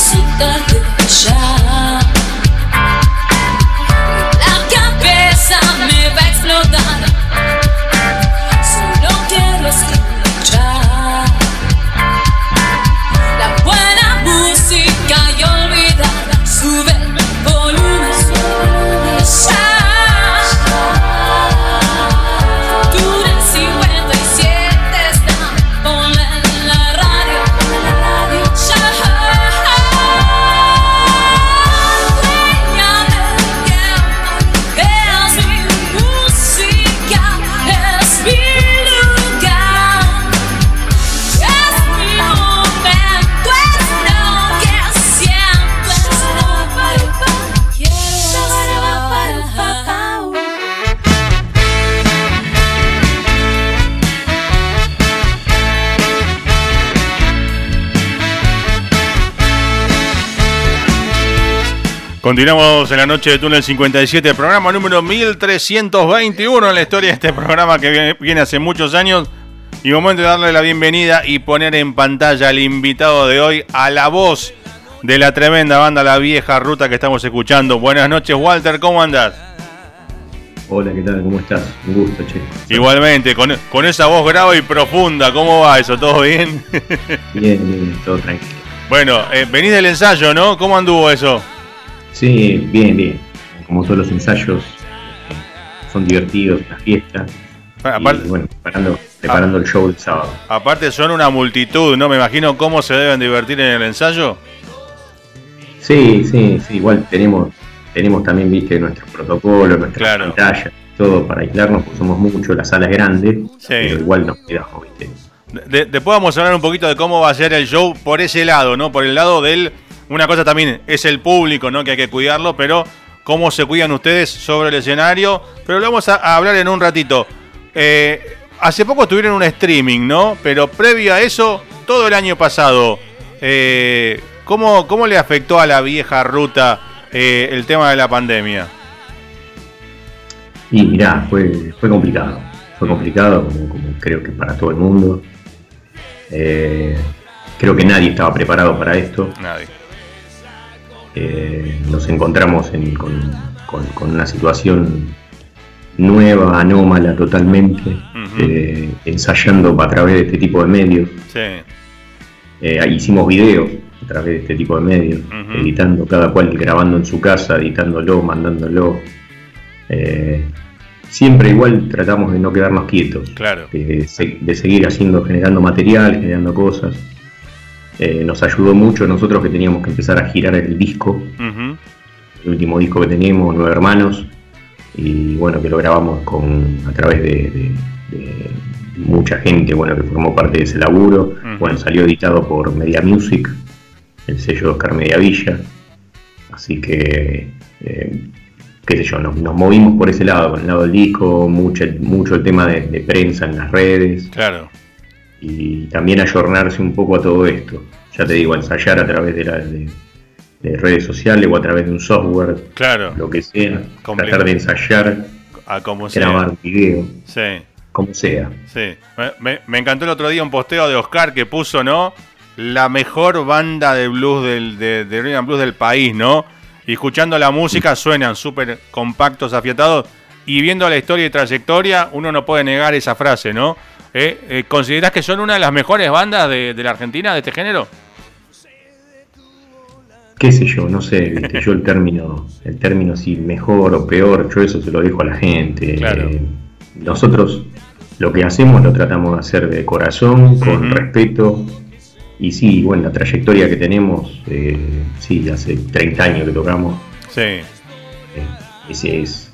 всегда ты шаг. Continuamos en la noche de Túnel 57, programa número 1321 en la historia de este programa que viene, hace muchos años. Y momento de darle la bienvenida y poner en pantalla al invitado de hoy, a la voz de la tremenda banda La Vieja Ruta que estamos escuchando. Buenas noches, Walter, ¿cómo andas? Hola, ¿qué tal? ¿Cómo estás? Un gusto, che. Igualmente, con, con esa voz grave y profunda, ¿cómo va eso? ¿Todo bien? bien, bien, todo tranquilo. Bueno, eh, venís del ensayo, ¿no? ¿Cómo anduvo eso? Sí, bien, bien. Como todos los ensayos, son divertidos, las fiestas. Aparte, y, bueno, preparando, el show del sábado. Aparte son una multitud, ¿no? Me imagino cómo se deben divertir en el ensayo. Sí, sí, sí. Igual tenemos, tenemos también, viste, nuestros protocolos, nuestras pantallas, todo para aislarnos, porque somos muchos, la sala es grande, pero igual nos cuidamos, viste. después vamos a hablar un poquito de cómo va a ser el show por ese lado, ¿no? Por el lado del una cosa también es el público, ¿no? Que hay que cuidarlo, pero cómo se cuidan ustedes sobre el escenario. Pero lo vamos a, hablar en un ratito. Eh, hace poco tuvieron un streaming, ¿no? Pero previo a eso, todo el año pasado, eh, ¿cómo, le afectó a la vieja ruta eh, el tema de la pandemia? Y mirá, fue, fue complicado. Fue complicado, como, creo que para todo el mundo. creo que nadie estaba preparado para esto. Nadie. Eh, nos encontramos con, una situación nueva, anómala totalmente, eh, ensayando a través de este tipo de medios. Eh, hicimos videos a través de este tipo de medios, editando cada cual grabando en su casa, editándolo, mandándolo. siempre igual tratamos de no quedarnos quietos, claro. de seguir haciendo, generando material, generando cosas. Eh, nos ayudó mucho nosotros que teníamos que empezar a girar el disco, el último disco que teníamos, Nueve Hermanos, y bueno, que lo grabamos con, a través de, mucha gente bueno, que formó parte de ese laburo. Bueno, salió editado por Media Music, el sello de Oscar Mediavilla, así que, eh, qué sé yo, nos, movimos por ese lado, con el lado del disco, mucho, mucho el tema de, de prensa en las redes. Claro y también ayornarse un poco a todo esto. Ya te digo, ensayar a través de, de, redes sociales o a través de un software, claro. lo que sea, tratar de ensayar, a como grabar video, sí. como sea. Sí. Me, encantó el otro día un posteo de Oscar que puso, ¿no? La mejor banda de blues del, de, de Blues del país, ¿no? Y escuchando la música suenan súper compactos, afiatados. Y viendo la historia y trayectoria, uno no puede negar esa frase, ¿no? ¿Eh? ¿Eh? ¿Considerás que son una de las mejores bandas de, la Argentina de este género? qué sé yo, no sé, yo el término, el término si mejor o peor, yo eso se lo dejo a la gente. Eh, nosotros lo que hacemos lo tratamos de hacer de corazón, con respeto. Y sí, bueno, la trayectoria que tenemos, eh, sí, hace 30 años que tocamos. Sí. Eh, ese es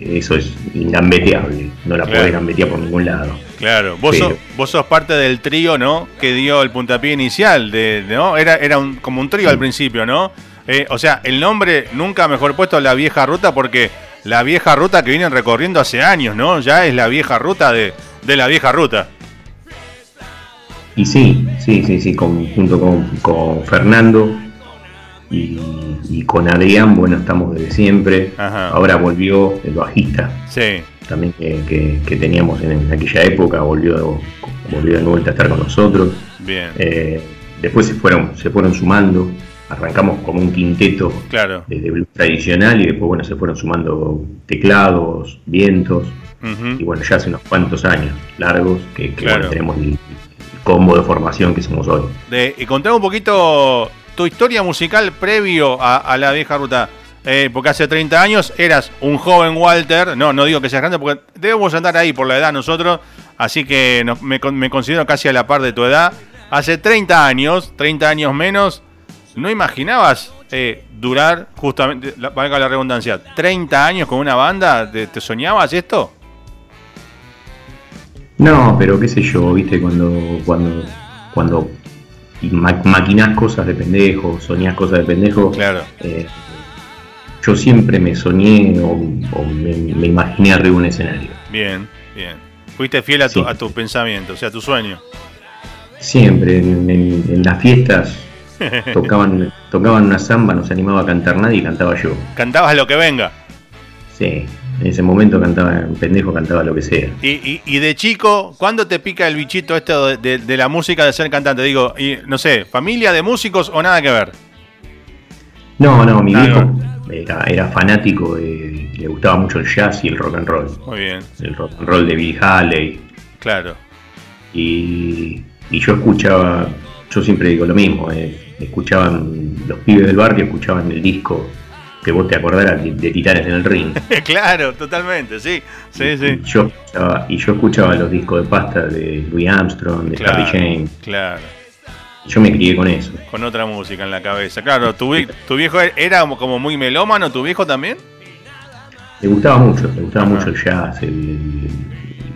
eso es ingambeteable, no la puedes gambetear por ningún lado. Claro, vos, sos, vos sos parte del trío, ¿no? Que dio el puntapié inicial, de, ¿no? Era, era un, como un trío al principio, ¿no? Eh, o sea, el nombre nunca mejor puesto La Vieja Ruta porque la vieja ruta que vienen recorriendo hace años, ¿no? Ya es la vieja ruta de, la vieja ruta. Y sí, sí, sí, sí, junto con, con Fernando, y, con Adrián, bueno, estamos desde siempre. Ahora volvió el bajista. Sí. También que, teníamos en, aquella época, volvió, volvió de vuelta a estar con nosotros. Bien. Eh, después se fueron, se fueron sumando. arrancamos como un quinteto claro. de, blues tradicional y después bueno se fueron sumando teclados, vientos y bueno ya hace unos cuantos años largos que, tenemos el, combo de formación que somos hoy. De, y contame un poquito tu historia musical previo a, la vieja ruta. Eh, porque hace 30 años eras un joven Walter, no, no digo que seas grande, porque debemos andar ahí por la edad nosotros, así que me, me, considero casi a la par de tu edad. Hace 30 años, 30 años menos, ¿No imaginabas eh, durar justamente, valga la redundancia, 30 años con una banda? ¿Te, soñabas esto? No, pero qué sé yo, viste, cuando, cuando, cuando maquinás cosas de pendejo, soñás cosas de pendejo. Claro. Eh, yo siempre me soñé o, me, imaginé arriba de un escenario. Bien, bien. Fuiste fiel a tu, a tu pensamiento, o sea, a tu sueño. Siempre, en las fiestas tocaban, tocaban una samba, no se animaba a cantar nadie y cantaba yo. Cantabas lo que venga. Sí, en ese momento cantaba, un pendejo cantaba lo que sea. Y, y, de chico, ¿cuándo te pica el bichito esto de, la música de ser cantante? Digo, y, no sé, ¿familia de músicos o nada que ver? No, no, mi viejo era, fanático, le gustaba mucho el jazz y el rock and roll. Muy bien. El rock and roll de Bill Haley. Claro. Y, y yo escuchaba, yo siempre digo lo mismo, eh, escuchaban, los pibes del barrio escuchaban el disco que vos te acordaras de, Titanes en el Ring. claro, totalmente, sí, sí, sí. Y yo, escuchaba, y yo escuchaba los discos de pasta de Louis Armstrong, de claro, James. Claro. Yo me crié con eso. Con otra música en la cabeza. Claro, ¿tu, tu viejo era como muy melómano, tu viejo también? Le gustaba mucho, le gustaba mucho el jazz, el,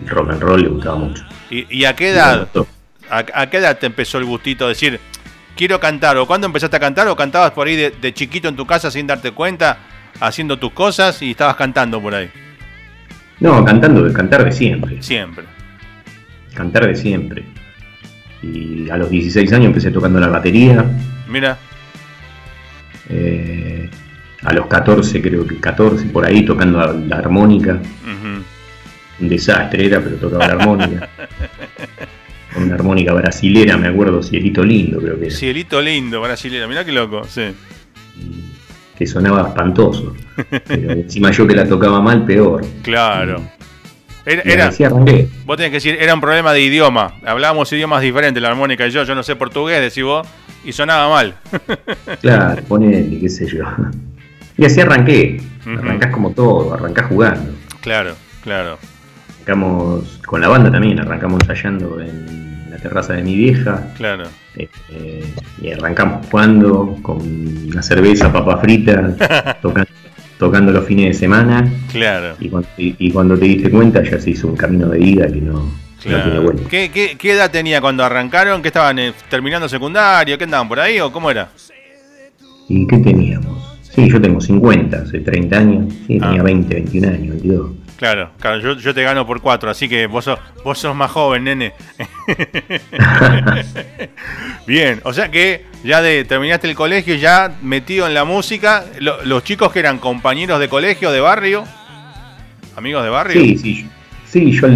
rock and roll, le gustaba mucho. ¿Y, a qué edad? A, ¿A, qué edad te empezó el gustito de decir, quiero cantar. ¿O cuándo empezaste a cantar? ¿O cantabas por ahí de, chiquito en tu casa sin darte cuenta, haciendo tus cosas y estabas cantando por ahí? No, cantando, cantar de siempre. Siempre. Cantar de siempre. Y a los 16 años empecé tocando la batería. Mira. Eh, a los 14, creo que 14, por ahí tocando la, armónica. Un desastre era, pero tocaba la armónica. una armónica brasilera, me acuerdo, Cielito Lindo, creo que era. Cielito Lindo, brasilera, mirá qué loco, sí. Que sonaba espantoso. Pero encima yo que la tocaba mal, peor. Claro. Era, vos tenés que decir, era un problema de idioma. Hablábamos idiomas diferentes, la armónica y yo. Yo no sé portugués, decís vos, y sonaba mal. claro, ponele, qué sé yo. Y así arranqué. Arrancás como todo, arrancás jugando. Claro, claro. Arrancamos con la banda también, arrancamos ensayando en la terraza de mi vieja. Claro. Este, y arrancamos jugando con una cerveza, papa frita, tocando, los fines de semana. Claro. Y cuando, te diste cuenta ya se hizo un camino de vida que no, tiene vuelta. ¿Qué, edad tenía cuando arrancaron? ¿Qué estaban eh, terminando secundario? ¿Qué andaban por ahí o cómo era? ¿Y qué teníamos? Sí, yo tengo 50, hace 30 años. Sí, tenía 20, 21 años, 22. Claro, claro, yo, yo, te gano por cuatro, así que vos sos, vos sos más joven, nene. Bien, o sea que ya de, terminaste el colegio, ya metido en la música, los chicos que eran compañeros de colegio, de barrio, amigos de barrio. Sí, sí, sí yo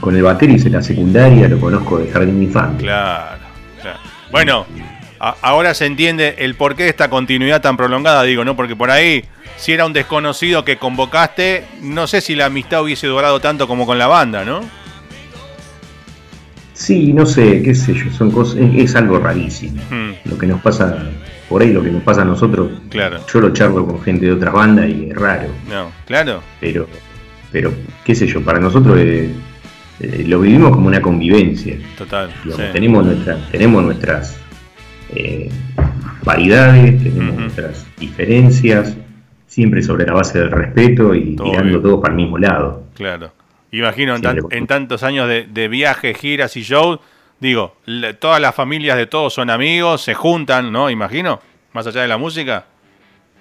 con el bateris en la secundaria lo conozco de jardín infantil. Claro, claro. Bueno, ahora se entiende el porqué de esta continuidad tan prolongada, digo, ¿no? Porque por ahí si era un desconocido que convocaste, no sé si la amistad hubiese durado tanto como con la banda, ¿no? Sí, no sé, qué sé yo, son cosas, es, algo rarísimo. Hmm. Lo que nos pasa, por ahí lo que nos pasa a nosotros, claro. yo lo charlo con gente de otras bandas y es raro. No, claro. Pero, pero qué sé yo, para nosotros eh, eh, lo vivimos como una convivencia. Total. Tenemos, tenemos nuestras eh, variedades, tenemos nuestras diferencias, siempre sobre la base del respeto y tirando todos para el mismo lado. Claro. Imagino en, tantos años de, viajes, giras y shows, digo, todas las familias de todos son amigos, se juntan, ¿no? Imagino, más allá de la música.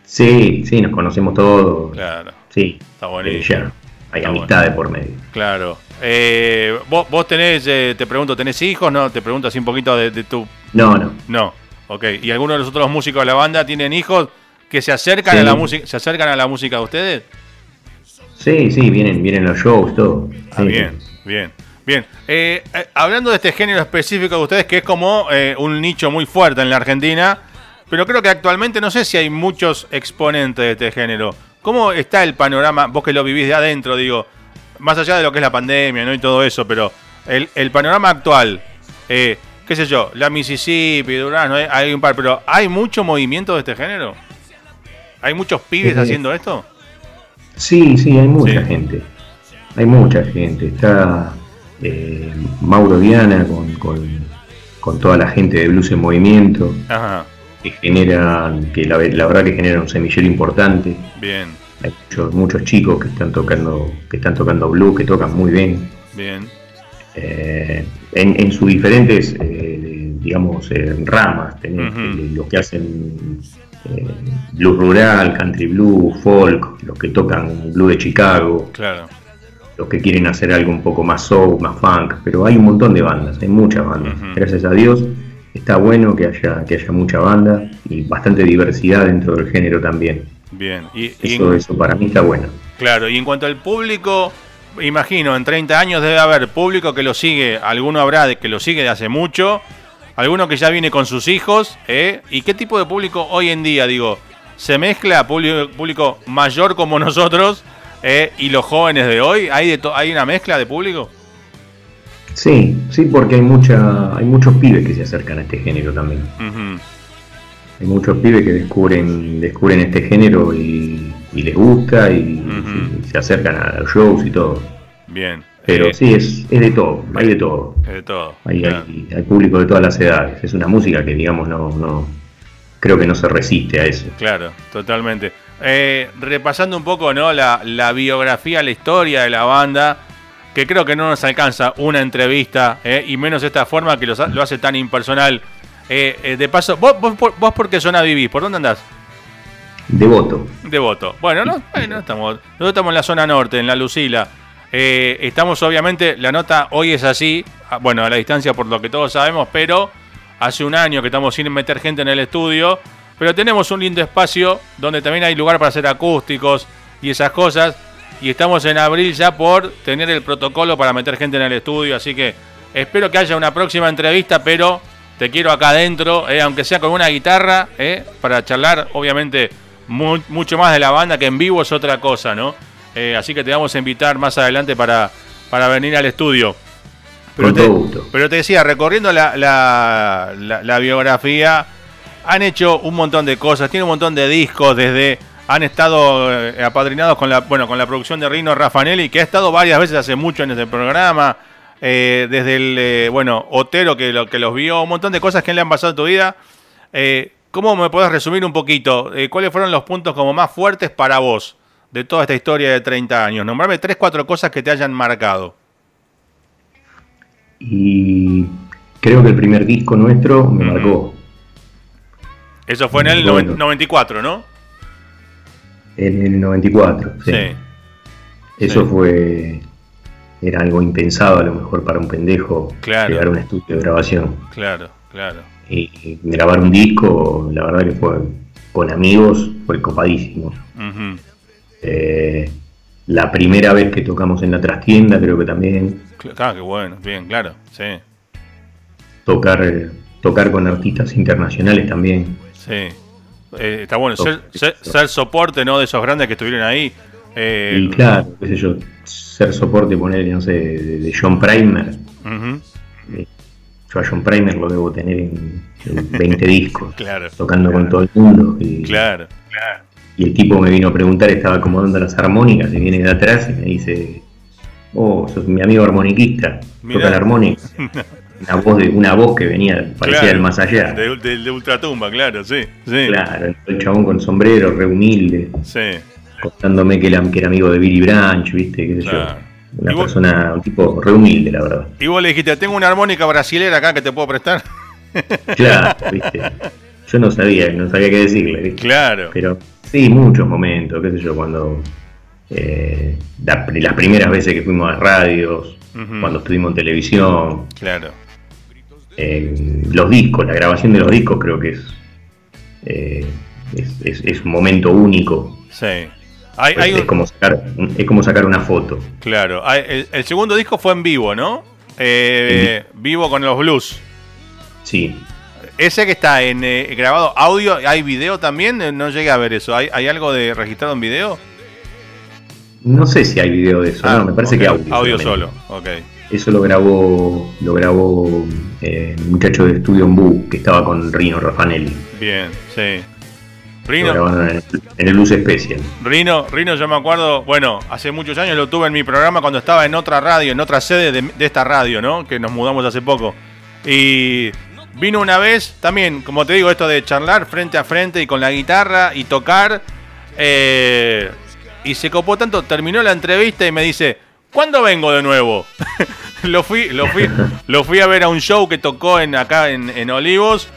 Sí, sí, nos conocemos todos. Claro. Sí. Está buenísimo. hay amistades por medio. Claro. Eh, ¿vos, ¿vos, tenés, eh, te pregunto, ¿tenés hijos? No, te pregunto así un poquito de, de tu... No, no. No, ok. ¿Y algunos de los otros músicos de la banda tienen hijos? que se acercan a la música, se acercan a la música de ustedes. Sí, sí, vienen, vienen los shows, todo. Ah, bien, bien, bien. Eh, hablando de este género específico de ustedes, que es como un nicho muy fuerte en la Argentina, pero creo que actualmente no sé si hay muchos exponentes de este género. ¿Cómo está el panorama, vos que lo vivís de adentro, digo, más allá de lo que es la pandemia ¿no? y todo eso, pero el, el panorama actual, eh, qué sé yo, la Mississippi, Durán, ¿no? hay un par, pero ¿hay mucho movimiento de este género? ¿Hay muchos pibes haciendo esto? Sí, sí, hay mucha gente. Hay mucha gente. Está eh, Mauro Diana con, con, toda la gente de Blues en Movimiento. Que generan, que la, verdad que genera un semillero importante. Bien. Hay muchos, muchos chicos que están tocando, que están tocando blues, que tocan muy bien. Bien. Eh, en, sus diferentes, eh, digamos, ramas. Tenés los que hacen eh, blues rural, country blues, folk, los que tocan blues de Chicago, claro. los que quieren hacer algo un poco más soul, más funk, pero hay un montón de bandas, hay muchas bandas. Gracias a Dios está bueno que haya, que haya mucha banda y bastante diversidad dentro del género también. Bien, y, eso, eso para mí está bueno. Claro, y en cuanto al público, imagino, en 30 años debe haber público que lo sigue, alguno habrá de que lo sigue de hace mucho, alguno que ya viene con sus hijos, ¿eh? ¿Y qué tipo de público hoy en día, digo, se mezcla público, público mayor como nosotros ¿eh? y los jóvenes de hoy? ¿Hay, de ¿Hay una mezcla de público? Sí, sí, porque hay mucha, hay muchos pibes que se acercan a este género también. Hay muchos pibes que descubren, descubren este género y, les gusta y, se acercan a los shows y todo. Bien. Pero eh, sí, es, es, de todo, hay de todo. de todo. Hay, hay, público de todas las edades. Es una música que, digamos, no, no creo que no se resiste a eso. Claro, totalmente. Eh, repasando un poco ¿no? La, la, biografía, la historia de la banda, que creo que no nos alcanza una entrevista, eh, y menos esta forma que lo, lo hace tan impersonal. De paso, ¿vos, vos, vos por qué zona vivís? ¿Por dónde andás? Devoto. Devoto. Bueno, no, bueno estamos, nosotros estamos en la zona norte, en la Lucila. Eh, estamos obviamente, la nota hoy es así, bueno, a la distancia por lo que todos sabemos, pero hace un año que estamos sin meter gente en el estudio, pero tenemos un lindo espacio donde también hay lugar para hacer acústicos y esas cosas, y estamos en abril ya por tener el protocolo para meter gente en el estudio, así que espero que haya una próxima entrevista, pero te quiero acá adentro, eh, aunque sea con una guitarra, eh, para charlar obviamente mucho más de la banda, que en vivo es otra cosa, ¿no? Eh, así que te vamos a invitar más adelante para, para venir al estudio. Pero te, pero te decía, recorriendo la, la, biografía, han hecho un montón de cosas, tiene un montón de discos, desde han estado eh, apadrinados con la, bueno, con la producción de Rino Raffanelli, que ha estado varias veces hace mucho en este programa, eh, desde el, bueno, Otero que, lo, que los vio, un montón de cosas que le han pasado en tu vida. ¿Cómo me puedes resumir un poquito? ¿Cuáles fueron los puntos como más fuertes para vos? de toda esta historia de 30 años? Nombrame tres, cuatro cosas que te hayan marcado. Y creo que el primer disco nuestro me marcó. Eso fue en el 94, ¿no? En el 94, sí. Eso fue. Era algo impensado a lo mejor para un pendejo claro. llegar a un estudio de grabación. Claro, claro. Y grabar un disco, la verdad que fue con amigos, fue copadísimo. Eh, la primera vez que tocamos en la trastienda, creo que también. Claro, qué bueno, bien, claro, sí. Tocar, tocar con artistas internacionales también. Sí. Eh, está bueno, ser, soporte ¿no? de esos grandes que estuvieron ahí. Y claro, qué sé yo, ser soporte, poner, no sé, de, John Primer. yo a John Primer lo debo tener en, 20 discos, claro, tocando con todo el mundo. Y, claro, claro. Y el tipo me vino a preguntar, estaba acomodando las armónicas y viene de atrás y me dice, oh, sos mi amigo armoniquista, toca la armónica. una voz de una voz que venía, parecía del más allá. De, de, ultratumba, claro, sí, sí. Claro, el chabón con sombrero, re humilde. Sí. Contándome que, que era amigo de Billy Branch, viste, qué sé yo. Una persona, un tipo re humilde, la verdad. Y vos le dijiste, tengo una armónica brasilera acá que te puedo prestar. Claro, viste. Yo no sabía, no sabía qué decirle. Claro. Pero Sí, muchos momentos, qué sé yo, cuando eh, las primeras veces que fuimos a radios, cuando estuvimos en televisión. Claro. Eh, los discos, la grabación de los discos creo que es, eh, es, un momento único. Sí. Es, como sacar, es como sacar una foto. Claro. El, segundo disco fue en vivo, ¿no? vivo con los blues. Sí. ese que está en eh, grabado audio, ¿hay video también? Eh, no llegué a ver eso. ¿Hay, ¿Hay, algo de registrado en video? No sé si hay video de eso, Ah, no, me parece que audio. Audio solo, ok. Eso lo grabó, lo grabó eh, un muchacho de Estudio Ombu que estaba con Rino Raffanelli. Bien, sí. Rino, en el, Luz Special. Rino, Rino, yo me acuerdo, bueno, hace muchos años lo tuve en mi programa cuando estaba en otra radio, en otra sede de, de esta radio, ¿no? Que nos mudamos hace poco. Y vino una vez, también, como te digo, esto de charlar frente a frente y con la guitarra y tocar. eh, y se copó tanto, terminó la entrevista y me dice, ¿cuándo vengo de nuevo? lo, fui, lo, fui, lo fui a ver a un show que tocó en, acá en, en Olivos.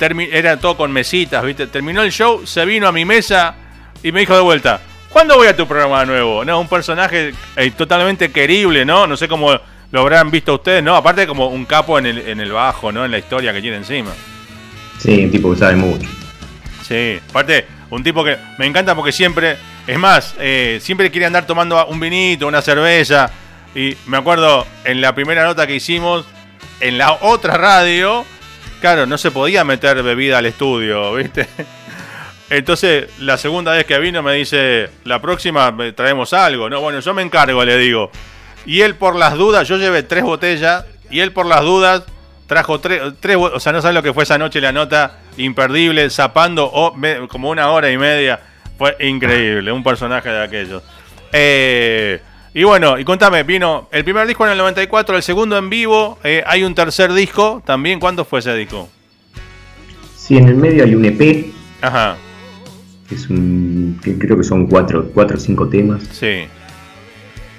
Era todo con mesitas, ¿viste? Terminó el show, se vino a mi mesa y me dijo de vuelta, ¿cuándo voy a tu programa de nuevo? No, un personaje eh, totalmente querible, ¿no? No sé cómo lo habrán visto ustedes, ¿no? Aparte como un capo en el, en el bajo, ¿no? En la historia que tiene encima. Sí, un tipo que sabe mucho. Sí, aparte, un tipo que me encanta porque siempre, es más, eh, siempre quiere andar tomando un vinito, una cerveza. Y me acuerdo en la primera nota que hicimos, en la otra radio, claro, no se podía meter bebida al estudio, ¿viste? Entonces, la segunda vez que vino me dice, la próxima me traemos algo, ¿no? Bueno, yo me encargo, le digo. Y él por las dudas, yo llevé tres botellas, y él por las dudas trajo tres, tres o sea, no sabes lo que fue esa noche la nota, imperdible, zapando o me- como una hora y media. Fue increíble, un personaje de aquellos. Eh, y bueno, y contame, vino el primer disco en el 94, el segundo en vivo, eh, hay un tercer disco también, ¿cuándo fue ese disco? Sí, en el medio hay un EP, Ajá, que es un, que creo que son cuatro, cuatro o cinco temas. sí,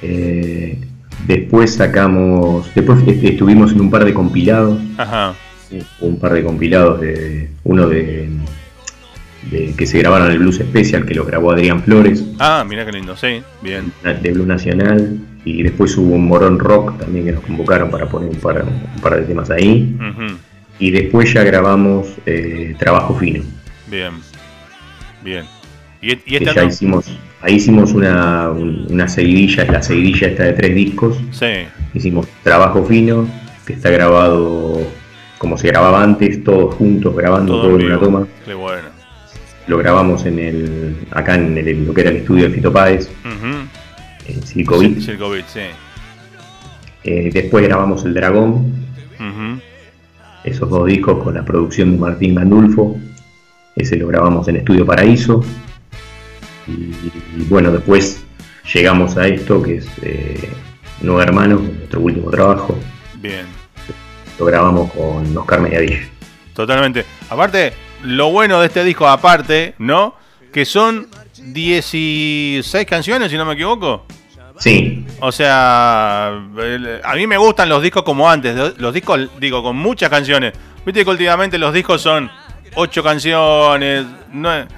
Eh, después sacamos, después est- estuvimos en un par de compilados, ajá, un par de compilados de uno de, de- que se grabaron el Blues Special, que lo grabó Adrián Flores, ah, mira qué lindo, sí, bien, de Blues Nacional, y después hubo un Morón Rock también que nos convocaron para poner un par, un par de temas ahí, y después ya grabamos eh, Trabajo Fino. bien, bien. Y, y que este ya hicimos, ahí hicimos una, un- una seguidilla, la seguidilla esta de tres discos, sí, hicimos Trabajo Fino, que está grabado como se grababa antes, todos juntos grabando todo, todo en una toma. qué bueno. Lo grabamos en el, acá en el, lo que era el estudio de Fito Páez, Ujú. en Silicon Beach. Circo Beat, sí. Eh, después grabamos El Dragón, Ujú. esos dos discos con la producción de Martín Gandulfo. Ese lo grabamos en Estudio Paraíso. Y, y bueno, después llegamos a esto que es eh, Nuevo Hermanos, nuestro último trabajo. Bien. Lo grabamos con Oscar Mediadilla. Totalmente. Aparte, lo bueno de este disco, aparte, ¿no? Que son 16 canciones, si no me equivoco. Sí, O sea, a mí me gustan los discos como antes. Los- discos, digo, con muchas canciones. Viste que últimamente los discos son 8 canciones.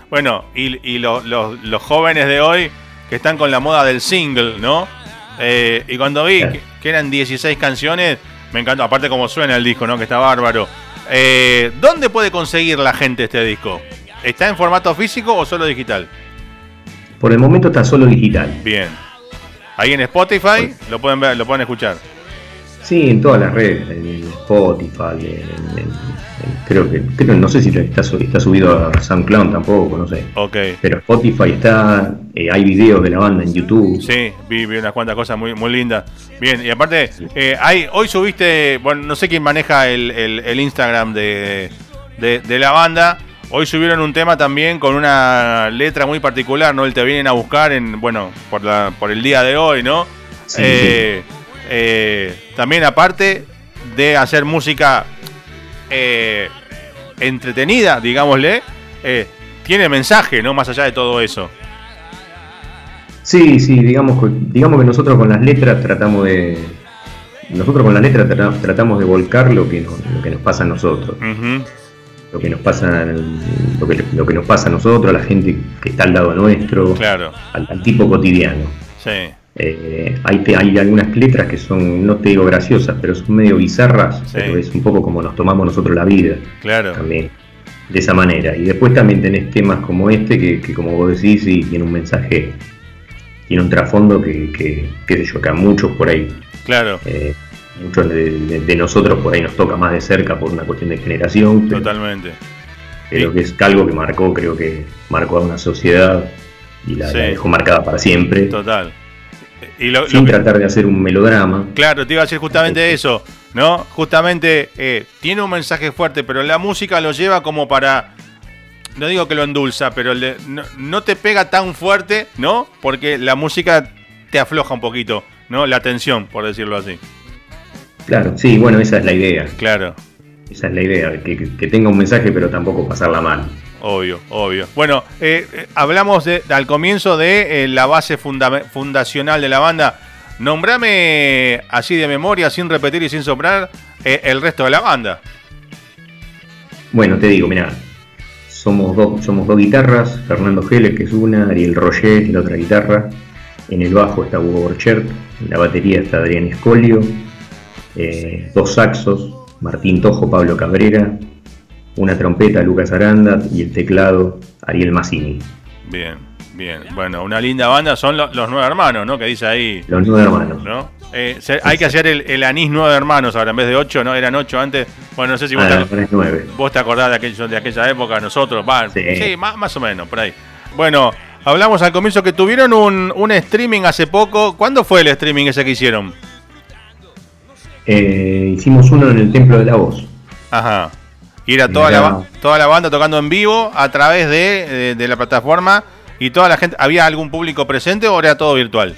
bueno, y, y lo- los- los jóvenes de hoy que están con la moda del single, ¿no? Eh, y cuando vi que, que eran 16 canciones, me encantó. Aparte, como suena el disco, ¿no? Que está bárbaro. Eh, ¿Dónde puede conseguir la gente este disco? ¿Está en formato físico o solo digital? por el momento está solo digital. Bien. Ahí en Spotify lo pueden ver, lo pueden escuchar. Sí, en todas las redes, en Spotify, en- creo que, creo, no sé si está, su- está subido a SoundCloud tampoco, no sé. Ok. Pero Spotify está, eh, hay videos de la banda en YouTube. Sí, vi, vi unas cuantas cosas muy, muy lindas. Bien, y aparte, eh, hay, hoy subiste, bueno, no sé quién maneja el, el- el Instagram de, de- de la banda. Hoy subieron un tema también con una letra muy particular, ¿no? El te vienen a buscar en, bueno, por, la, por el día de hoy, ¿no? Sí, Eh, eh, también aparte de hacer música eh, entretenida, digámosle, eh, tiene mensaje, ¿no? Más allá de todo eso. Sí, sí, digamos, que- digamos que nosotros con las letras tratamos de. Nosotros con las letras trata- tratamos de volcar lo que, nos, lo que nos pasa a nosotros. Lo que nos pasa lo que, lo que nos pasa a nosotros, a la gente que está al lado nuestro, Claro, al, al tipo cotidiano. sí. Eh, hay, hay algunas letras que son, no te digo graciosas, pero son medio bizarras, Sí. pero es un poco como nos tomamos nosotros la vida Claro, también, de esa manera. Y después también tenés temas como este, que, que como vos decís, sí, tiene un mensaje, tiene un trasfondo que, que, qué sé yo, que a muchos por ahí claro. eh, muchos de, nosotros por ahí nos toca más de cerca por una cuestión de generación. Totalmente. Pero que es algo que marcó, creo que marcó a una sociedad y la, dejó marcada para siempre. Total. Y Sin tratar de hacer un melodrama. Claro, te iba a decir justamente eso, ¿no? Justamente eh, tiene un mensaje fuerte, pero la música lo lleva como para no digo que lo endulza, pero no, te pega tan fuerte, ¿no? Porque la música te afloja un poquito, ¿no? La tensión, por decirlo así. Claro, sí, bueno, esa es la idea. Claro. Esa es la idea, que, tenga un mensaje, pero tampoco pasarla mal. Obvio, obvio. Bueno, eh, eh, hablamos de, al comienzo de eh, la base fundacional de la banda. Nombrame así de memoria, sin repetir y sin soplar, el resto de la banda. Bueno, te digo, mira, somos dos, guitarras, Fernando Geles, que es una, Ariel Roger, la otra guitarra. En el bajo está Hugo Borchert, en la batería está Adrián Escolio, eh, dos saxos, Martín Tojo, Pablo Cabrera, una trompeta, Lucas Aranda, y el teclado, Ariel Massini. Bien, bien. Bueno, una linda banda, son los, nueve hermanos, ¿no? Que dice ahí. Los nueve hermanos. ¿no? Eh, hay que hacer el, anís nueve hermanos ahora, en vez de ocho, ¿no? Eran ocho antes. Bueno, no sé si vos, ah, te, vos te acordás de, aquello, de aquella época, nosotros, va, sí, más, más, o menos, por ahí. Bueno, hablamos al comienzo que tuvieron un, un streaming hace poco. ¿Cuándo fue el streaming ese que hicieron? Eh, hicimos uno en el Templo de la Voz. Ajá. Y era toda, la, toda la banda tocando en vivo a través de, de, la plataforma y toda la gente. ¿Había algún público presente o era todo virtual?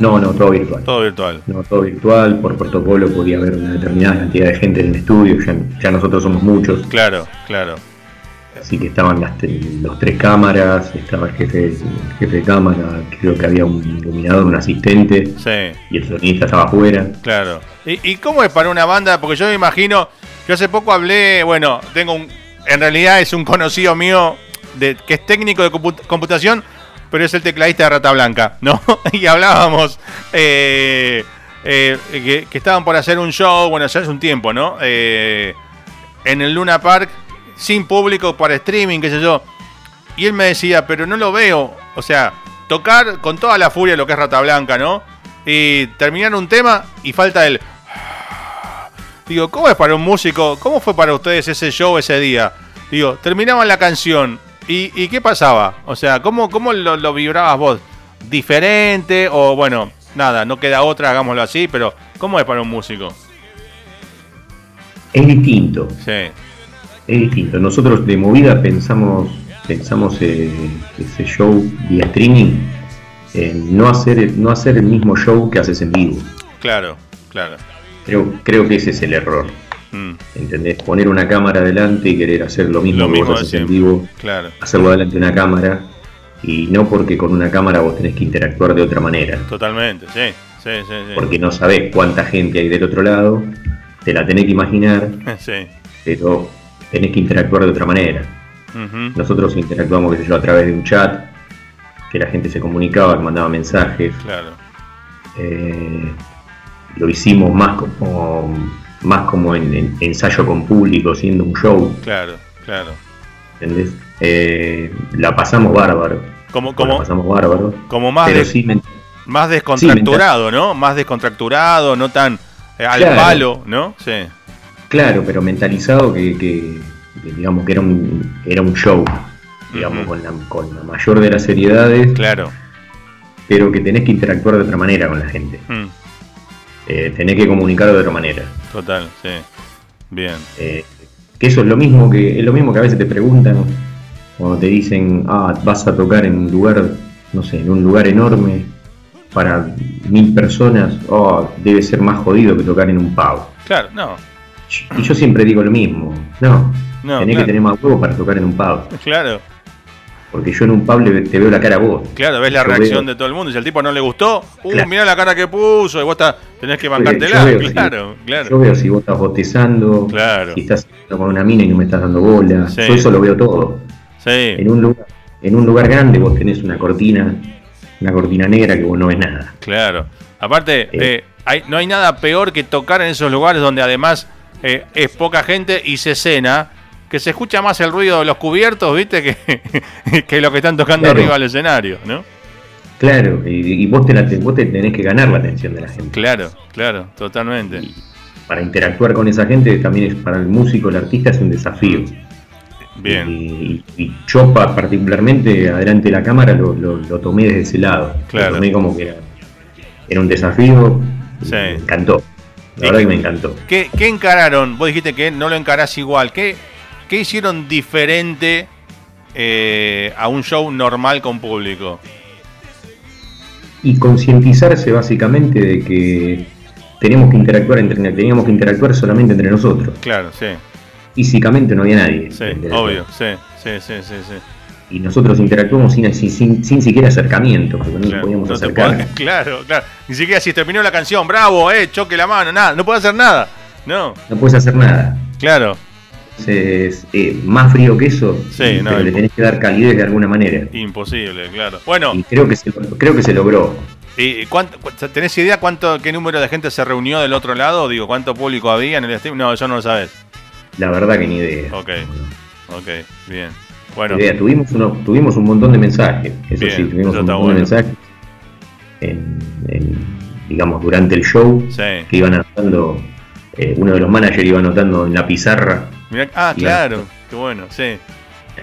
No, no, todo virtual. Todo virtual. No, todo virtual. Por protocolo podía haber una determinada cantidad de gente en el estudio. Ya, nosotros somos muchos. Claro, claro. Así que estaban las los tres cámaras, estaba el jefe, jefe de cámara, creo que había un iluminador, un asistente. Sí. Y el sonista estaba afuera. Claro. ¿Y, cómo es para una banda? Porque yo me imagino, yo hace poco hablé, bueno, tengo un, en realidad es un conocido mío de, que es técnico de computación, pero es el tecladista de Rata Blanca, ¿no? y hablábamos eh, eh, que, estaban por hacer un show, bueno, ya hace un tiempo, ¿no? Eh, en el Luna Park, sin público, para streaming, qué sé yo. Y él me decía, pero no lo veo. O sea, tocar con toda la furia lo que es Rata Blanca, ¿no? Y terminar un tema y falta el... Digo, ¿cómo es para un músico? ¿Cómo fue para ustedes ese show ese día? Digo, terminaban la canción. ¿Y, qué pasaba? O sea, ¿cómo, cómo lo, vibrabas vos? ¿Diferente? O bueno, nada, no queda otra, hagámoslo así, pero ¿cómo es para un músico? Es distinto. Sí. Es distinto. Nosotros de movida pensamos, pensamos eh, ese show vía streaming, en no hacer, no hacer el mismo show que haces en vivo. Claro, claro. Creo, creo que ese es el error. Mm. ¿Entendés? Poner una cámara adelante y querer hacer lo mismo, que vos haces en vivo. Claro. Hacerlo delante de una cámara. Y no porque con una cámara vos tenés que interactuar de otra manera. Totalmente, sí. Sí, sí, Porque no sabés cuánta gente hay del otro lado. Te la tenés que imaginar. Sí. Pero tenés que interactuar de otra manera. Nosotros interactuamos, qué sé yo, a través de un chat. Que la gente se comunicaba, que mandaba mensajes. Claro. Eh, lo hicimos más como más como en, ensayo con público, siendo un show. Claro, claro. ¿Entendés? Eh, la pasamos bárbaro. Como, como, pasamos bárbaro. Como más, más descontracturado, ¿no? Más descontracturado, no tan eh, al palo, ¿no? Sí. Claro, pero mentalizado que, digamos que era un, era un show, digamos, con, la, con la mayor de las seriedades. Claro. Pero que tenés que interactuar de otra manera con la gente. Mm eh, tenés que comunicar de otra manera. Total, sí. Bien. Eh, que eso es lo mismo que es lo mismo que a veces te preguntan cuando te dicen, ah, vas a tocar en un lugar, no sé, en un lugar enorme para mil personas, oh, debe ser más jodido que tocar en un pub. Claro, no. Y yo siempre digo lo mismo, no, no tenés que tener más huevos para tocar en un pub. Claro. Porque yo en un Pablo te veo la cara a vos. Claro, ves la reacción de todo el mundo. Si al tipo no le gustó, uh, mirá la cara que puso, y vos tenés que bancártela. claro, claro. Yo veo si vos estás botezando, claro. si estás con una mina y no me estás dando bola. Yo eso lo veo todo. Sí. En un lugar, en un lugar grande vos tenés una cortina, una cortina negra que vos no ves nada. Claro. Aparte, eh. Eh, no hay nada peor que tocar en esos lugares donde además eh, es poca gente y se cena que se escucha más el ruido de los cubiertos, ¿viste? Que, que lo que están tocando arriba del escenario, ¿no? Claro, y, vos, te la, vos te tenés que ganar la atención de la gente. Claro, claro, totalmente. para interactuar con esa gente también es para el músico, el artista es un desafío. Bien. Y, yo particularmente, adelante de la cámara, lo, tomé desde ese lado. Claro. Lo tomé como que era, un desafío. Sí. Me encantó. La verdad que me encantó. ¿Qué, encararon? Vos dijiste que no lo encarás igual. ¿Qué, qué hicieron diferente eh, a un show normal con público? y concientizarse básicamente de que tenemos que interactuar entre teníamos que interactuar solamente entre nosotros. Claro, sí. Físicamente no había nadie. Sí, obvio, sí, sí, sí, sí, Y nosotros interactuamos sin, sin, sin, siquiera acercamiento, porque no nos podíamos acercar. claro, claro. Ni siquiera si terminó la canción, bravo, eh, choque la mano, nada, no puedo hacer nada. No. No puedes hacer nada. Claro. Eh, más frío que eso, pero le tenés que dar calidez de alguna manera. Imposible, claro. Bueno. creo que se, creo que se logró. ¿Y cuánto, ¿Tenés idea cuánto, qué número de gente se reunió del otro lado? Digo, ¿cuánto público había en el stream? No, eso no lo sabes. La verdad que ni idea. Ok, ok, bien. Bueno. Idea. Tuvimos, uno, tuvimos un montón de mensajes, eso sí, tuvimos un montón de mensajes. En, digamos, durante el show, que iban anotando, eh, uno de los managers iba anotando en la pizarra ah, claro, qué bueno, sí.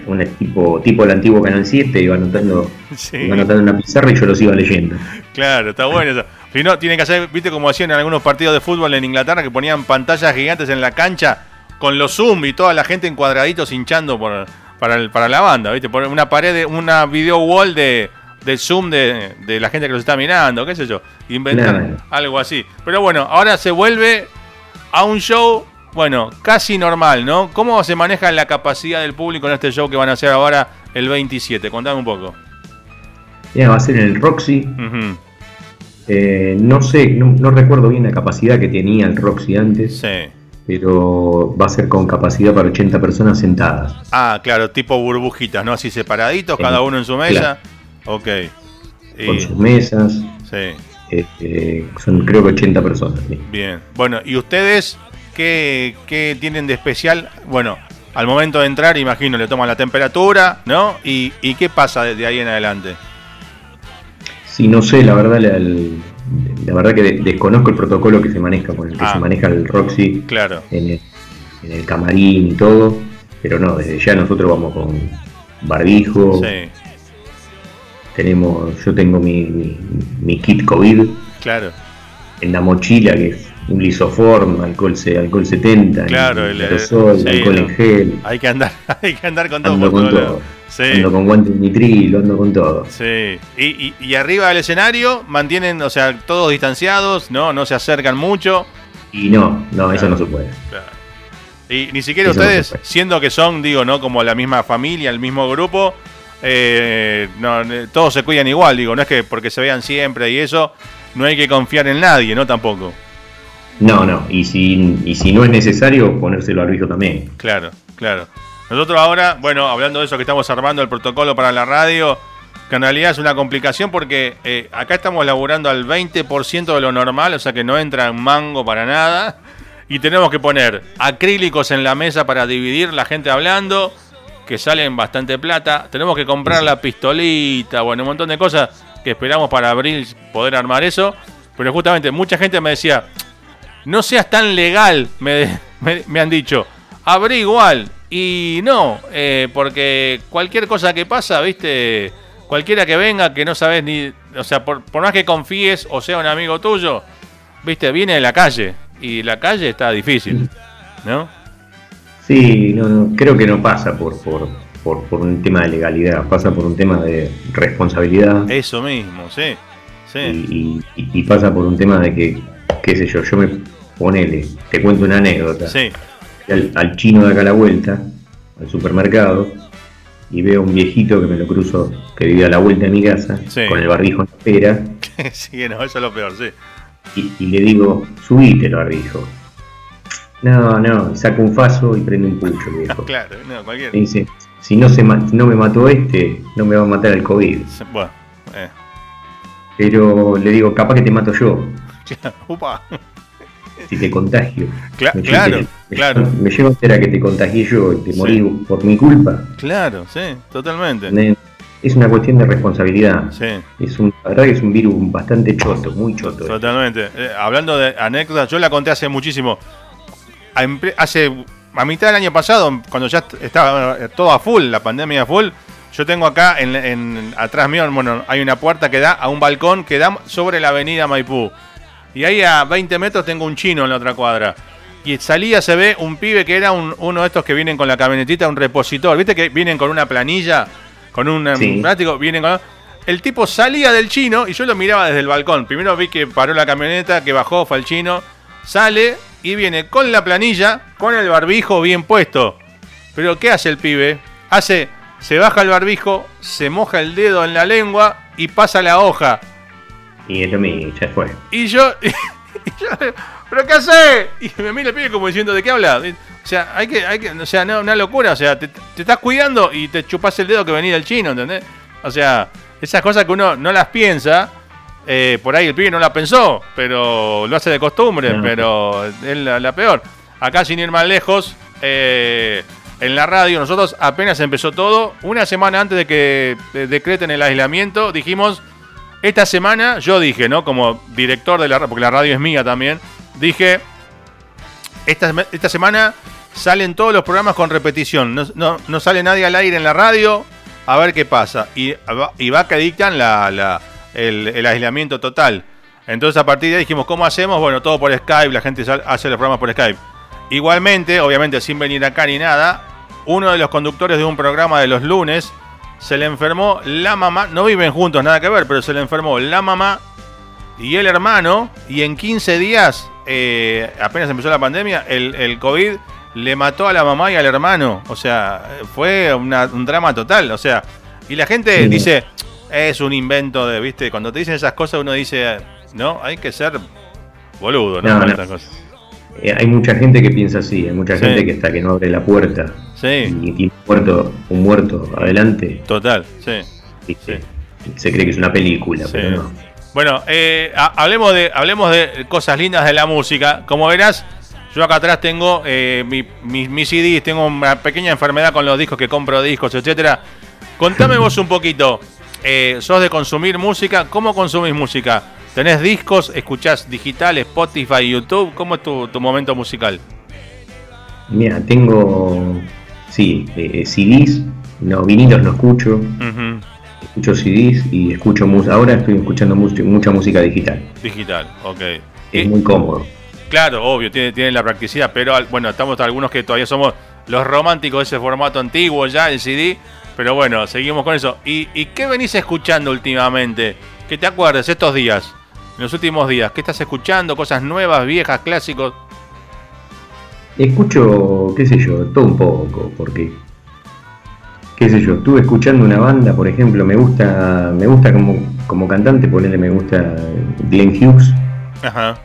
Un tipo, tipo el antiguo Canal 7, iba anotando, iba anotando una pizarra y yo los iba leyendo. Claro, está bueno eso. Si no, tienen que hacer, viste como hacían en algunos partidos de fútbol en Inglaterra, que ponían pantallas gigantes en la cancha con los zoom y toda la gente en cuadraditos hinchando por, para, para la banda, viste, por una pared, de, una video wall de, zoom de, la gente que los está mirando, qué sé yo. Inventar algo así. Pero bueno, ahora se vuelve a un show bueno, casi normal, ¿no? ¿Cómo se maneja la capacidad del público en este show que van a hacer ahora el 27? Contame un poco. Ya, va a ser en el Roxy. Eh, no sé, no, recuerdo bien la capacidad que tenía el Roxy antes. Sí. Pero va a ser con capacidad para 80 personas sentadas. Ah, claro, tipo burbujitas, ¿no? Así separaditos, cada uno en su mesa. Ok. Con sus mesas. Sí. Este, son creo que 80 personas. Bien. Bueno, ¿y ustedes ¿Qué, tienen de especial? Bueno, al momento de entrar, imagino, le toman la temperatura, ¿no? ¿Y, qué pasa desde ahí en adelante? Sí, no sé, la verdad, la, verdad que desconozco el protocolo que se maneja, con el que se ah. maneja el Roxy claro. en, el, camarín y todo, pero no, desde ya nosotros vamos con barbijo. Sí. Tenemos, yo tengo mi, mi kit COVID. Claro. En la mochila, que es un lisoform, alcohol, alcohol 70, claro, el, alcohol en gel. Hay que andar, hay que andar con todo. Ando con todo. Ando con guantes nitril, ando con todo. Sí. Y, y, arriba del escenario mantienen, o sea, todos distanciados, ¿no? No se acercan mucho. Y no, no, eso no se puede. Claro. Y ni siquiera ustedes, siendo que son, digo, ¿no? Como la misma familia, el mismo grupo, eh, no, todos se cuidan igual, digo, no es que porque se vean siempre y eso, no hay que confiar en nadie, ¿no? Tampoco. No, no, y si, y si no es necesario, ponérselo al hijo también. Claro, claro. Nosotros ahora, bueno, hablando de eso que estamos armando el protocolo para la radio, que en realidad es una complicación porque eh, acá estamos laburando al 20% de lo normal, o sea que no entra un mango para nada. Y tenemos que poner acrílicos en la mesa para dividir la gente hablando, que salen bastante plata. Tenemos que comprar la pistolita, bueno, un montón de cosas que esperamos para abril poder armar eso. Pero justamente mucha gente me decía, no seas tan legal, me, han dicho. Abrí igual. Y no, eh, porque cualquier cosa que pasa, viste, cualquiera que venga que no sabes ni, o sea, por, más que confíes o sea un amigo tuyo, viste, viene de la calle y la calle está difícil, ¿no? Sí, no, creo que no pasa por, por, por, un tema de legalidad, pasa por un tema de responsabilidad. Eso mismo, sí. sí. y pasa por un tema de que, qué sé yo, yo me ponele, te cuento una anécdota. Al, chino de acá a la vuelta, al supermercado, y veo un viejito que me lo cruzo, que vive a la vuelta de mi casa, con el barbijo en la pera. sí, no, eso es lo peor, sí. Y, le digo, subite el barbijo. No, no, saca un faso y prende un pucho, viejo. claro, no, cualquiera. Y dice, si no, se no me mató este, no me va a matar el COVID. Bueno, eh. Pero le digo, capaz que te mato yo. Upa si te contagio. me claro, claro. Me, llevo a que te contagié yo y te morí por mi culpa. Claro, sí, totalmente. es una cuestión de responsabilidad. Sí. Es un, la verdad que es un virus bastante choto, muy choto. Totalmente. Eh, hablando de anécdotas, yo la conté hace muchísimo. Hace a mitad del año pasado, cuando ya estaba todo a full, la pandemia a full, yo tengo acá en, atrás mío, bueno, hay una puerta que da a un balcón que da sobre la avenida Maipú. Y ahí a 20 metros tengo un chino en la otra cuadra. Y salía, se ve un pibe que era uno de estos que vienen con la camionetita, un repositor. ¿Viste que vienen con una planilla? con un plástico, vienen con... El tipo salía del chino y yo lo miraba desde el balcón. Primero vi que paró la camioneta, que bajó, fue el chino, sale y viene con la planilla, con el barbijo bien puesto. Pero ¿qué hace el pibe? Hace, se baja el barbijo, se moja el dedo en la lengua y pasa la hoja. Y eso me ya fue. Y yo, ¿pero qué hace? Y me mira el pibe como diciendo, ¿de qué habla? O sea, hay que, hay que, o sea, no, una locura, o sea, te, estás cuidando y te chupas el dedo que venía el chino, ¿entendés? O sea, esas cosas que uno no las piensa, eh, por ahí el pibe no la pensó, pero lo hace de costumbre, pero es la, peor. Acá sin ir más lejos, eh, en la radio, nosotros apenas empezó todo, una semana antes de que decreten el aislamiento, dijimos, esta semana, yo dije, ¿no? Como director de la radio, porque la radio es mía también, dije, esta, esta semana salen todos los programas con repetición. No, sale nadie al aire en la radio. A ver qué pasa. Y, y va que dictan la, el, aislamiento total. Entonces a partir de ahí dijimos, ¿cómo hacemos? Bueno, todo por Skype, la gente hace los programas por Skype. Igualmente, obviamente sin venir acá ni nada, uno de los conductores de un programa de los lunes se le enfermó la mamá, no viven juntos, nada que ver, pero se le enfermó la mamá y el hermano, y en 15 días, eh, apenas empezó la pandemia, el, el COVID le mató a la mamá y al hermano. O sea, fue un drama total. O sea, y la gente dice, es un invento de, viste, cuando te dicen esas cosas uno dice, no, hay que ser boludo, ¿no? Eh, hay mucha gente que piensa así, hay mucha gente que está que no abre la puerta sí. y tiene un muerto, un muerto adelante. Total, sí. Se cree que es una película, pero no. Bueno, eh, hablemos, de, hablemos de cosas lindas de la música. Como verás, yo acá atrás tengo eh, mis mi, CDs, tengo una pequeña enfermedad con los discos que compro discos, etcétera. Contame vos un poquito. Eh, ¿Sos de consumir música? ¿Cómo consumís música? ¿Tenés discos? ¿Escuchás digital, Spotify, YouTube? ¿Cómo es tu, momento musical? Mira, tengo, sí, eh, CDs, no, vinilos no escucho. Escucho CDs y escucho música. Ahora estoy escuchando mucha música digital. Digital, ok. Es muy cómodo. Claro, obvio, tiene, tiene la practicidad, pero bueno, estamos algunos que todavía somos los románticos de ese formato antiguo ya, el CD, pero bueno, seguimos con eso. ¿Y, qué venís escuchando últimamente? Que te acuerdes estos días, en los últimos días, ¿qué estás escuchando? ¿Cosas nuevas, viejas, clásicos? Escucho, qué sé yo, todo un poco, porque qué sé yo, estuve escuchando una banda, por ejemplo, me gusta, me gusta como, como cantante, ponele, me gusta Glenn Hughes. Ajá.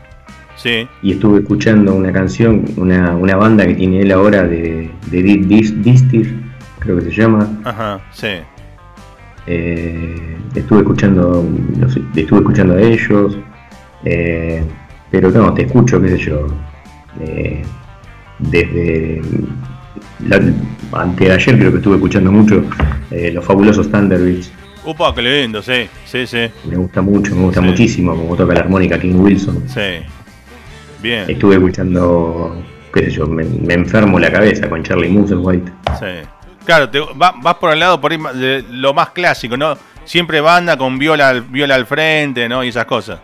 Y estuve escuchando una canción, una, banda que tiene él ahora de, de Distir, creo que se llama. Ajá, sí. Eh, estuve escuchando estuve escuchando a ellos eh, pero no te escucho qué sé yo eh, desde antes de ayer creo que estuve escuchando mucho los fabulosos Thunderbirds Upa, qué lindo, sí, sí, sí. Me gusta mucho, me gusta muchísimo como toca la armónica King Wilson. Sí, Estuve escuchando, qué sé yo, me, enfermo la cabeza con Charlie Musselwhite. Sí. Claro, te, vas por el lado por de lo más clásico, ¿no? Siempre banda con viola, viola al frente, ¿no? Y esas cosas.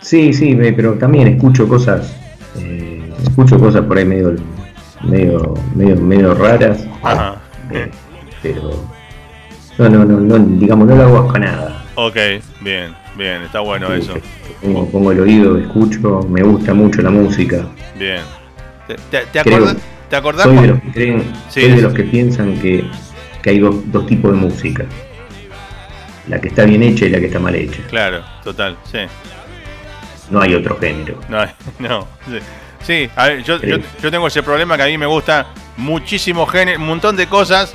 Sí, sí, pero también escucho cosas, eh, escucho cosas por ahí medio, medio, medio, medio raras. Ajá. Eh, pero no, no, no, no, digamos, no lo hago con nada. Ok, bien, bien, está bueno eso. Pongo, pongo, el oído, escucho, me gusta mucho la música. Bien. ¿Te, te, acordás? Soy de los que creen, soy de los que piensan que, que hay dos, dos, tipos de música. La que está bien hecha y la que está mal hecha. Claro, total, sí. No hay otro género. No, no. Sí, a ver, yo, yo, yo, tengo ese problema que a mí me gusta muchísimo género, un montón de cosas.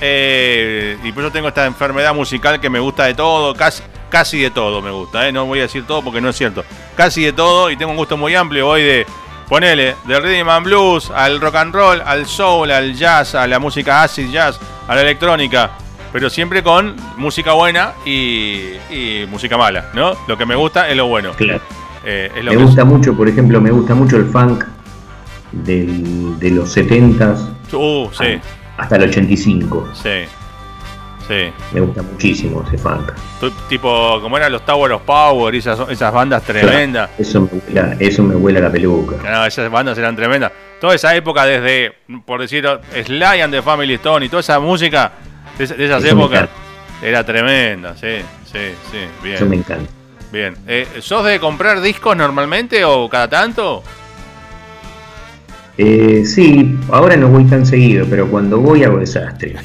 Eh, y por eso tengo esta enfermedad musical que me gusta de todo, casi, casi de todo me gusta, ¿eh? no voy a decir todo porque no es cierto. Casi de todo y tengo un gusto muy amplio. Voy de, ponele, de rhythm and blues, al rock and roll, al soul, al jazz, a la música acid jazz, a la electrónica. pero siempre con música buena y, música mala, ¿no? Lo que me gusta es lo bueno. Claro. Eh, me gusta mucho, por ejemplo, me gusta mucho el funk de los 70s. Uh, sí. Hasta el 85. Sí. Sí. Me gusta muchísimo ese funk. Tipo, como eran los Tower of Power y esas, esas bandas tremendas. eso, me huela, eso me huela la peluca. No, esas bandas eran tremendas. Toda esa época, desde, por decir, Sly and the Family Stone y toda esa música de, esas épocas, era tremenda. Sí, sí, sí. Bien. Eso me encanta. Bien. Eh, ¿Sos de comprar discos normalmente o cada tanto? Eh, sí, ahora no voy tan seguido, pero cuando voy hago desastre.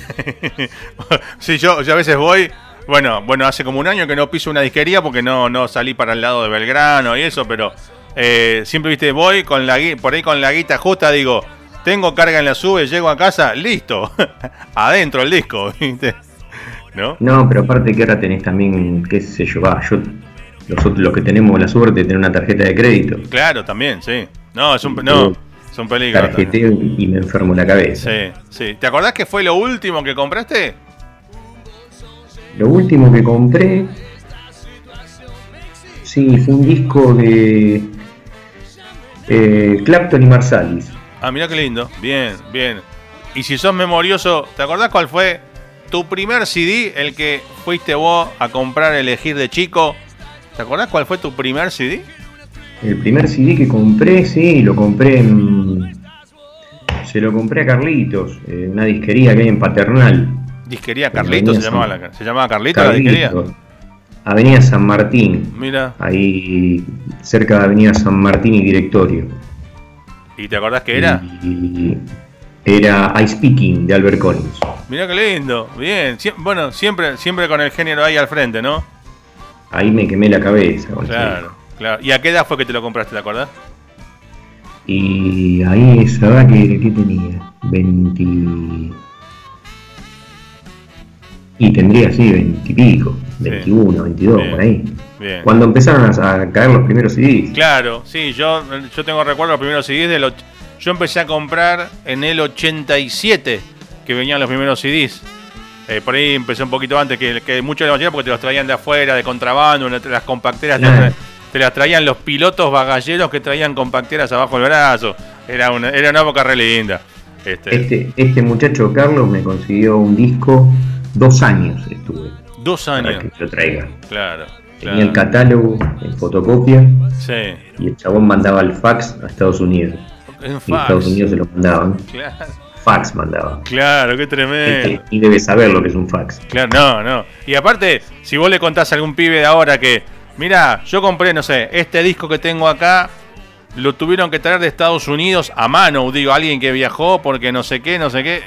sí, yo, yo a veces voy. Bueno, bueno, hace como un año que no piso una disquería porque no, no salí para el lado de Belgrano y eso, pero eh, siempre viste, voy con la por ahí con la guita justa, digo, tengo carga en la sube, llego a casa, listo, adentro el disco, ¿viste? ¿No? No, pero aparte que ahora tenés también, qué sé yo, va, yo, nosotros los que tenemos la suerte de tener una tarjeta de crédito. Claro, también, sí. No, es un... No, peligro. y me enfermo la cabeza. Sí, sí. ¿Te acordás que fue lo último que compraste? Lo último que compré. Sí, fue un disco de eh, Clapton y Marsalis. Ah, mira qué lindo. Bien, bien. Y si sos memorioso, ¿te acordás cuál fue tu primer CD, el que fuiste vos a comprar, elegir de chico? ¿Te acordás cuál fue tu primer CD? El primer CD que compré, sí, lo compré en. Se lo compré a Carlitos, en una disquería que hay en Paternal. ¿Disquería Carlitos se llamaba, la, se llamaba Carlitos, la disquería? Avenida San Martín. Mira. Ahí cerca de Avenida San Martín y Directorio. ¿Y te acordás qué era? era I Speaking de Albert Collins. Mira qué lindo, bien. bueno, siempre, siempre con el género ahí al frente, ¿no? Ahí me quemé la cabeza. Claro. Claro. ¿Y a qué edad fue que te lo compraste, te acordás? Y ahí esa edad que, tenía, 20... Y tendría así 20 y pico, 21, 22, por ahí. Bien. Cuando empezaron a, caer los primeros CDs. Claro, sí, yo, yo tengo recuerdo los primeros CDs. Yo empecé a comprar en el 87 que venían los primeros CDs. Eh, por ahí empecé un poquito antes que, que muchos de los porque te los traían de afuera, de contrabando, las compacteras te las traían los pilotos bagalleros que traían compacteras abajo del brazo. Era una, era una época re linda. Este. este, este, muchacho Carlos me consiguió un disco, dos años estuve. Dos años. Para que lo traiga. Claro. Tenía el catálogo en fotocopia. Sí. Y el chabón mandaba el fax a Estados Unidos. En fax. Y Estados Unidos se lo mandaban. Claro. Fax mandaba. Claro, qué tremendo. y debe saber lo que es un fax. Claro, no, no. Y aparte, si vos le contás a algún pibe de ahora que Mira, yo compré, no sé, este disco que tengo acá, lo tuvieron que traer de Estados Unidos a mano, digo, alguien que viajó porque no sé qué, no sé qué.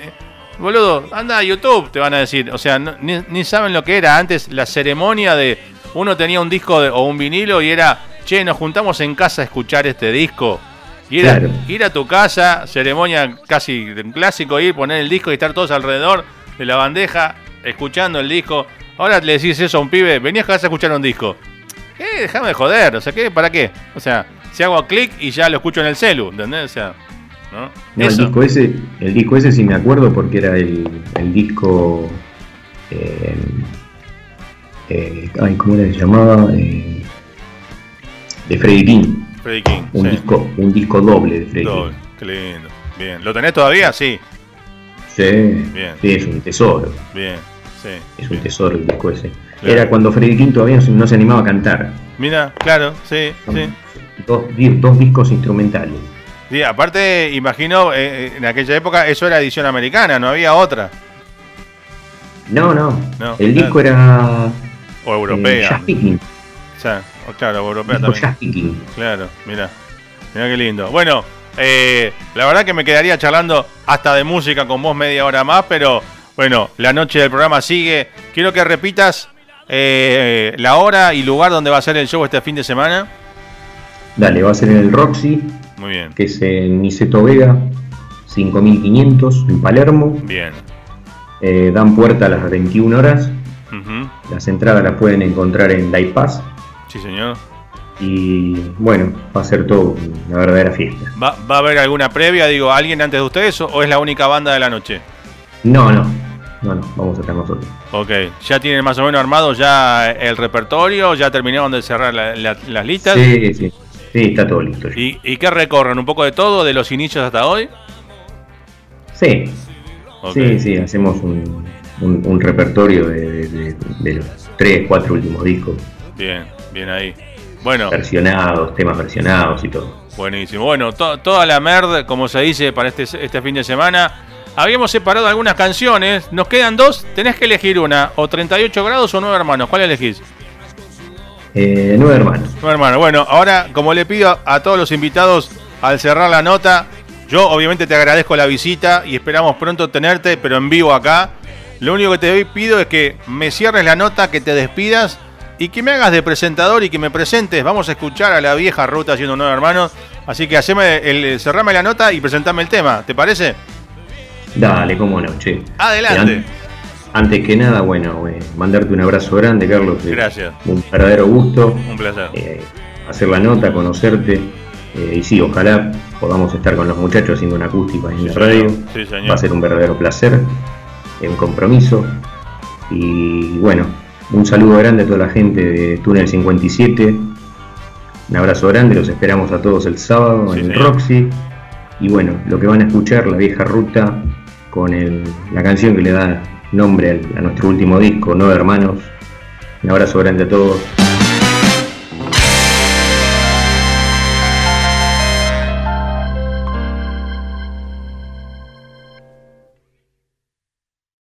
Boludo, anda a YouTube, te van a decir. O sea, ni, saben lo que era antes la ceremonia de uno tenía un disco o un vinilo y era, che, nos juntamos en casa a escuchar este disco. Y era ir a tu casa, ceremonia casi clásico, ir, poner el disco y estar todos alrededor de la bandeja escuchando el disco. Ahora le decís eso a un pibe, venías a casa a escuchar un disco. Eh, déjame de joder, o sea, ¿qué? ¿Para qué? O sea, si hago clic y ya lo escucho en el celu, ¿entendés? O sea, ¿no? el disco ese, el disco ese sí me acuerdo porque era el, el disco eh, eh, ay, ¿cómo era que se llamaba? Eh, de Freddy King. Freddy King, un disco, un disco doble de Freddy doble. King. Qué lindo. Bien. ¿Lo tenés todavía? Sí. Sí. Bien. Sí, es un tesoro. Bien. Sí. Es un tesoro el disco ese. Era cuando Freddy King todavía no se animaba a cantar. Mira, claro, sí, sí. Dos, dos, discos instrumentales. Sí, aparte, imagino, eh, eh, en aquella época eso era edición americana, no había otra. No, no. el disco era. O europea. Eh, jazz picking. O claro, europea también. Jazz picking. Claro, mira. Mira qué lindo. Bueno, la verdad que me quedaría charlando hasta de música con vos media hora más, pero bueno, la noche del programa sigue. Quiero que repitas eh, la hora y lugar donde va a ser el show este fin de semana. Dale, va a ser en el Roxy. Muy bien. Que es en Niceto Vega, 5500 en Palermo. Bien. Eh, dan puerta a las 21 horas. Las entradas las pueden encontrar en Light Pass. Sí, señor. Y bueno, va a ser todo una verdadera fiesta. ¿Va, ¿Va, a haber alguna previa, digo, alguien antes de ustedes o es la única banda de la noche? No, no. no, no, vamos a estar nosotros. Ok, ¿ya tienen más o menos armado ya el repertorio? ¿Ya terminaron de cerrar las listas? Sí, sí, sí, está todo listo. ¿Y, ¿Y qué recorren? ¿Un poco de todo, de los inicios hasta hoy? Sí, sí, sí, hacemos un, un, repertorio de, los tres, cuatro últimos discos. Bien, bien ahí. Bueno. Versionados, temas versionados y todo. Buenísimo. Bueno, toda la merd, como se dice, para este, este fin de semana. Habíamos separado algunas canciones. Nos quedan dos. Tenés que elegir una. O 38 grados o 9 hermanos. ¿Cuál elegís? Eh, 9 hermanos. 9 hermanos. Bueno, ahora, como le pido a todos los invitados al cerrar la nota, yo obviamente te agradezco la visita y esperamos pronto tenerte, pero en vivo acá. Lo único que te pido es que me cierres la nota, que te despidas y que me hagas de presentador y que me presentes. Vamos a escuchar a la vieja ruta haciendo nueve hermanos. Así que haceme el, cerrame la nota y presentame el tema. ¿Te parece? Dale, cómo no, che. Adelante. Antes, que nada, bueno, eh, mandarte un abrazo grande, Carlos. Gracias. Un verdadero gusto. Un placer. Eh, hacer la nota, conocerte. Eh, y sí, ojalá podamos estar con los muchachos haciendo una acústica en la radio. Sí, señor. Va a ser un verdadero placer un compromiso. Y bueno, un saludo grande a toda la gente de Túnel 57. Un abrazo grande, los esperamos a todos el sábado en el Roxy. Y bueno, lo que van a escuchar, la vieja ruta, con la canción que le da nombre a nuestro último disco, Nueve Hermanos. Un abrazo grande a todos.